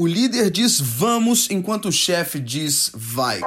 O líder diz vamos enquanto o chefe diz vai.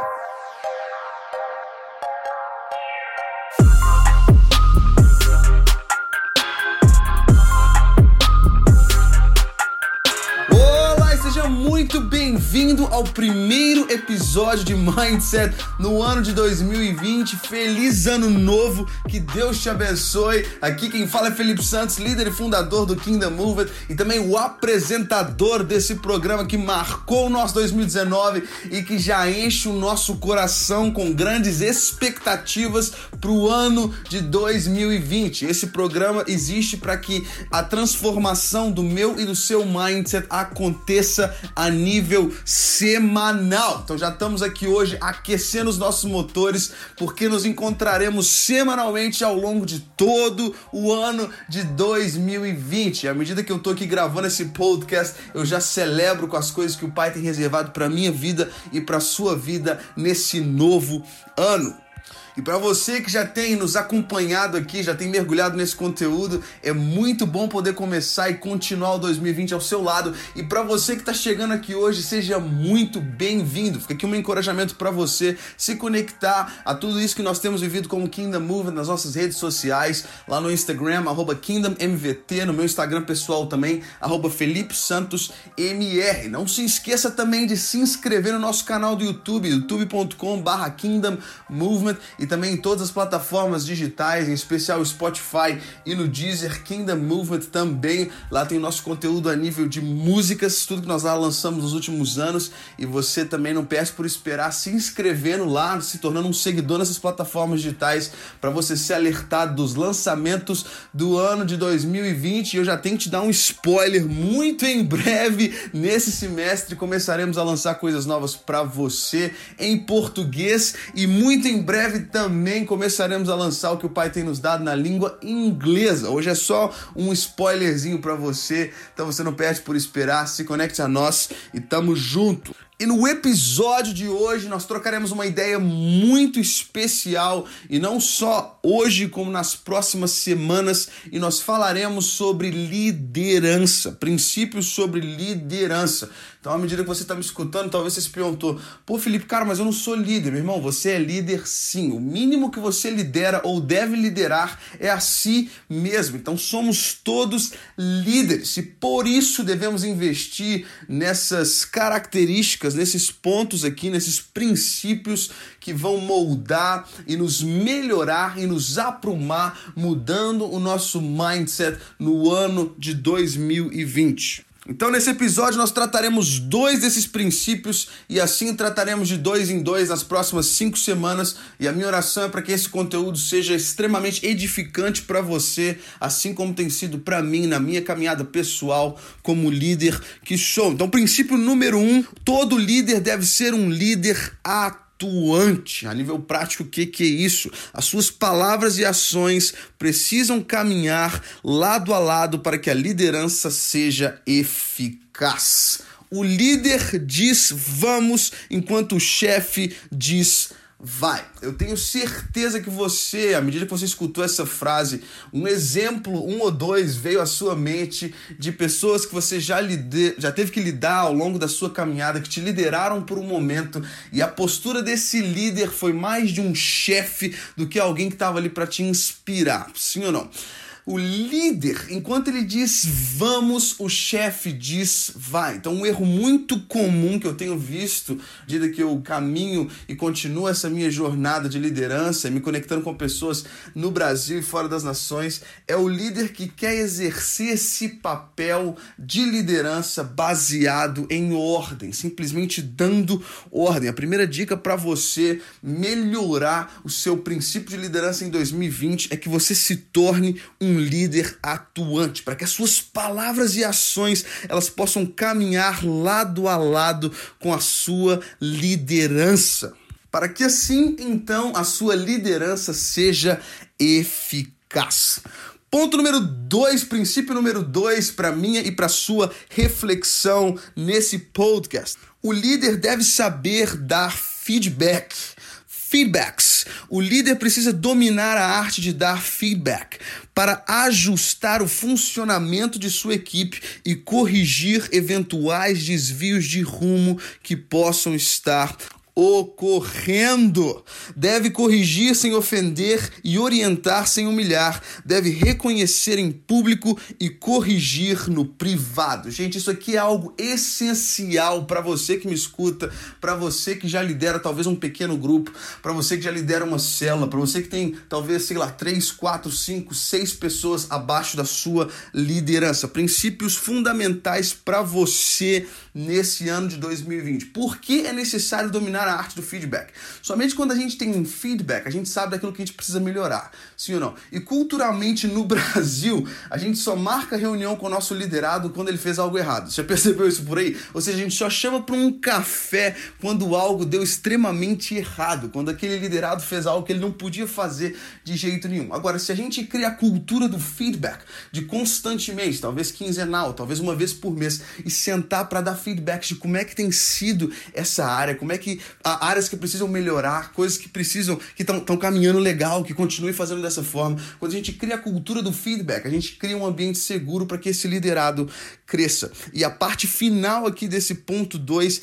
Ao primeiro episódio de Mindset no ano de 2020. Feliz ano novo, que Deus te abençoe. Aqui quem fala é Felipe Santos, líder e fundador do Kingdom Movement e também o apresentador desse programa que marcou o nosso 2019 e que já enche o nosso coração com grandes expectativas para o ano de 2020. Esse programa existe para que a transformação do meu e do seu mindset aconteça a nível semanal. Então já estamos aqui hoje aquecendo os nossos motores, porque nos encontraremos semanalmente ao longo de todo o ano de 2020. E à medida que eu tô aqui gravando esse podcast, eu já celebro com as coisas que o Pai tem reservado para minha vida e para sua vida nesse novo ano. E para você que já tem nos acompanhado aqui, já tem mergulhado nesse conteúdo, é muito bom poder começar e continuar o 2020 ao seu lado. E para você que está chegando aqui hoje, seja muito bem-vindo. Fica aqui um encorajamento para você se conectar a tudo isso que nós temos vivido como Kingdom Movement nas nossas redes sociais, lá no Instagram, KingdomMVT, no meu Instagram pessoal também, arroba Felipe Santos MR. Não se esqueça também de se inscrever no nosso canal do YouTube, youtube.com barra Kingdom Movement e também em todas as plataformas digitais, em especial Spotify e no Deezer, Kingdom Movement também. Lá tem o nosso conteúdo a nível de músicas, tudo que nós lá lançamos nos últimos anos. E você também não peça por esperar se inscrevendo lá, se tornando um seguidor nessas plataformas digitais para você ser alertado dos lançamentos do ano de 2020. E eu já tenho que te dar um spoiler muito em breve nesse semestre começaremos a lançar coisas novas para você em português e muito em breve também começaremos a lançar o que o Pai tem nos dado na língua inglesa. Hoje é só um spoilerzinho para você, então você não perde por esperar, se conecte a nós e tamo junto. E no episódio de hoje nós trocaremos uma ideia muito especial e não só hoje, como nas próximas semanas, e nós falaremos sobre liderança, princípios sobre liderança. Então, à medida que você está me escutando, talvez você se perguntou: pô, Felipe, cara, mas eu não sou líder. Meu irmão, você é líder sim. O mínimo que você lidera ou deve liderar é a si mesmo. Então, somos todos líderes e por isso devemos investir nessas características, nesses pontos aqui, nesses princípios que vão moldar e nos melhorar e nos aprumar, mudando o nosso mindset no ano de 2020. Então, nesse episódio, nós trataremos dois desses princípios e assim trataremos de dois em dois nas próximas cinco semanas. E a minha oração é para que esse conteúdo seja extremamente edificante para você, assim como tem sido para mim na minha caminhada pessoal como líder que sou. Então, princípio número um: todo líder deve ser um líder ativo atuante. A nível prático, o que, que é isso? As suas palavras e ações precisam caminhar lado a lado para que a liderança seja eficaz. O líder diz vamos, enquanto o chefe diz vai. Eu tenho certeza que você, à medida que você escutou essa frase, um exemplo, um ou dois veio à sua mente de pessoas que você já, lide, já teve que lidar ao longo da sua caminhada, que te lideraram por um momento e a postura desse líder foi mais de um chefe do que alguém que estava ali para te inspirar. Sim ou não? O líder, enquanto ele diz vamos, o chefe diz vai. Então, um erro muito comum que eu tenho visto, de que eu caminho e continuo essa minha jornada de liderança, me conectando com pessoas no Brasil e fora das nações, é o líder que quer exercer esse papel de liderança baseado em ordem, simplesmente dando ordem. A primeira dica para você melhorar o seu princípio de liderança em 2020 é que você se torne um um líder atuante, para que as suas palavras e ações elas possam caminhar lado a lado com a sua liderança, para que assim então a sua liderança seja eficaz. Ponto número dois, princípio número dois para minha e para sua reflexão nesse podcast. O líder deve saber dar feedback Feedbacks. O líder precisa dominar a arte de dar feedback para ajustar o funcionamento de sua equipe e corrigir eventuais desvios de rumo que possam estar ocorrendo. Deve corrigir sem ofender e orientar sem humilhar. Deve reconhecer em público e corrigir no privado. Gente, isso aqui é algo essencial para você que me escuta, para você que já lidera talvez um pequeno grupo, para você que já lidera uma célula, para você que tem talvez, sei lá, três, quatro, cinco, seis pessoas abaixo da sua liderança. Princípios fundamentais para você nesse ano de 2020. Por que é necessário dominar a arte do feedback. Somente quando a gente tem um feedback, a gente sabe daquilo que a gente precisa melhorar. Sim ou não? E culturalmente no Brasil, a gente só marca reunião com o nosso liderado quando ele fez algo errado. Você já percebeu isso por aí? Ou seja, a gente só chama para um café quando algo deu extremamente errado, quando aquele liderado fez algo que ele não podia fazer de jeito nenhum. Agora, se a gente cria a cultura do feedback, de constantemente, talvez quinzenal, talvez uma vez por mês, e sentar para dar feedback de como é que tem sido essa área, como é que áreas que precisam melhorar, coisas que precisam, que estão caminhando legal, que continue fazendo dessa forma. Quando a gente cria a cultura do feedback, a gente cria um ambiente seguro para que esse liderado cresça. E a parte final aqui desse ponto 2,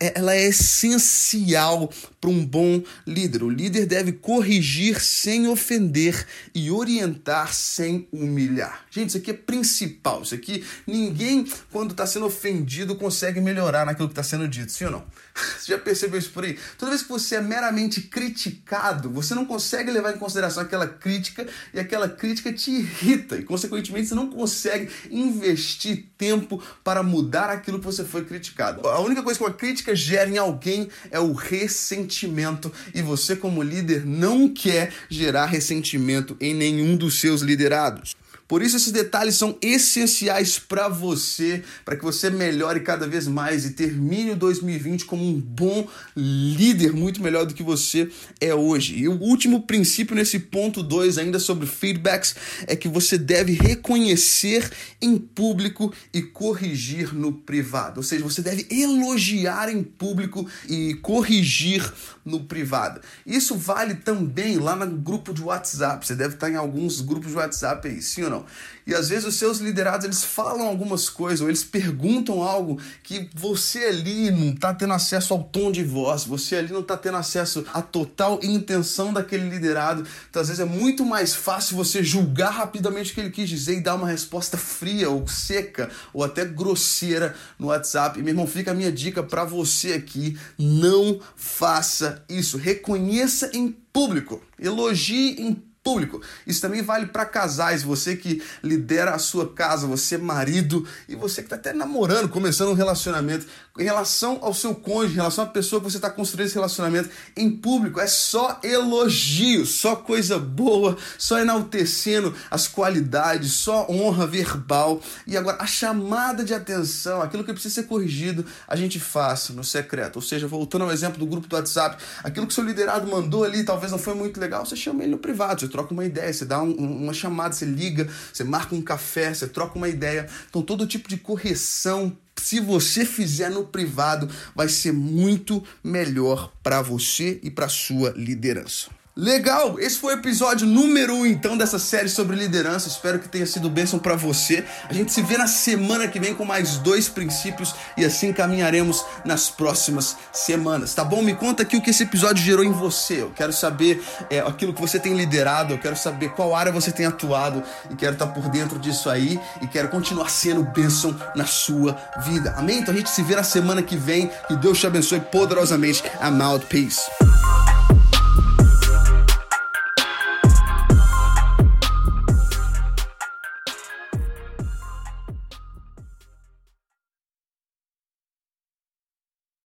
é, ela é essencial para um bom líder. O líder deve corrigir sem ofender e orientar sem humilhar. Gente, isso aqui é principal. Isso aqui, ninguém, quando está sendo ofendido, consegue melhorar naquilo que está sendo dito, sim ou não? Você já percebeu por aí? Toda vez que você é meramente criticado, você não consegue levar em consideração aquela crítica e aquela crítica te irrita e, consequentemente, você não consegue investir tempo para mudar aquilo que você foi criticado. A única coisa que uma crítica gera em alguém é o ressentimento e você, como líder, não quer gerar ressentimento em nenhum dos seus liderados. Por isso esses detalhes são essenciais para você, para que você melhore cada vez mais e termine o 2020 como um bom líder, muito melhor do que você é hoje. E o último princípio nesse ponto 2 ainda sobre feedbacks é que você deve reconhecer em público e corrigir no privado. Ou seja, você deve elogiar em público e corrigir no privado. Isso vale também lá no grupo de WhatsApp. Você deve estar em alguns grupos de WhatsApp aí, sim ou não? E às vezes os seus liderados eles falam algumas coisas ou eles perguntam algo que você ali não está tendo acesso ao tom de voz, você ali não está tendo acesso à total intenção daquele liderado. Então às vezes é muito mais fácil você julgar rapidamente o que ele quis dizer e dar uma resposta fria ou seca ou até grosseira no WhatsApp. E meu irmão, fica a minha dica para você aqui: não faça isso. Reconheça em público, elogie em público. Isso também vale para casais, você que lidera a sua casa, você marido e você que está até namorando, começando um relacionamento. Em relação ao seu cônjuge, em relação à pessoa que você está construindo esse relacionamento em público, é só elogio, só coisa boa, só enaltecendo as qualidades, só honra verbal. E agora, a chamada de atenção, aquilo que precisa ser corrigido, a gente faça no secreto. Ou seja, voltando ao exemplo do grupo do WhatsApp, aquilo que seu liderado mandou ali talvez não foi muito legal, você chama ele no privado, troca uma ideia, você dá um, uma chamada, você liga, você marca um café, você troca uma ideia. Então, todo tipo de correção, se você fizer no privado, vai ser muito melhor para você e para sua liderança. Legal, esse foi o episódio número 1 um, então dessa série sobre liderança. Espero que tenha sido bênção para você. A gente se vê na semana que vem com mais dois princípios e assim caminharemos nas próximas semanas, tá bom? Me conta aqui o que esse episódio gerou em você. Eu quero saber é, aquilo que você tem liderado, eu quero saber qual área você tem atuado e quero estar por dentro disso aí e quero continuar sendo bênção na sua vida. Amém? Então a gente se vê na semana que vem. Que Deus te abençoe poderosamente. I'm out. Peace.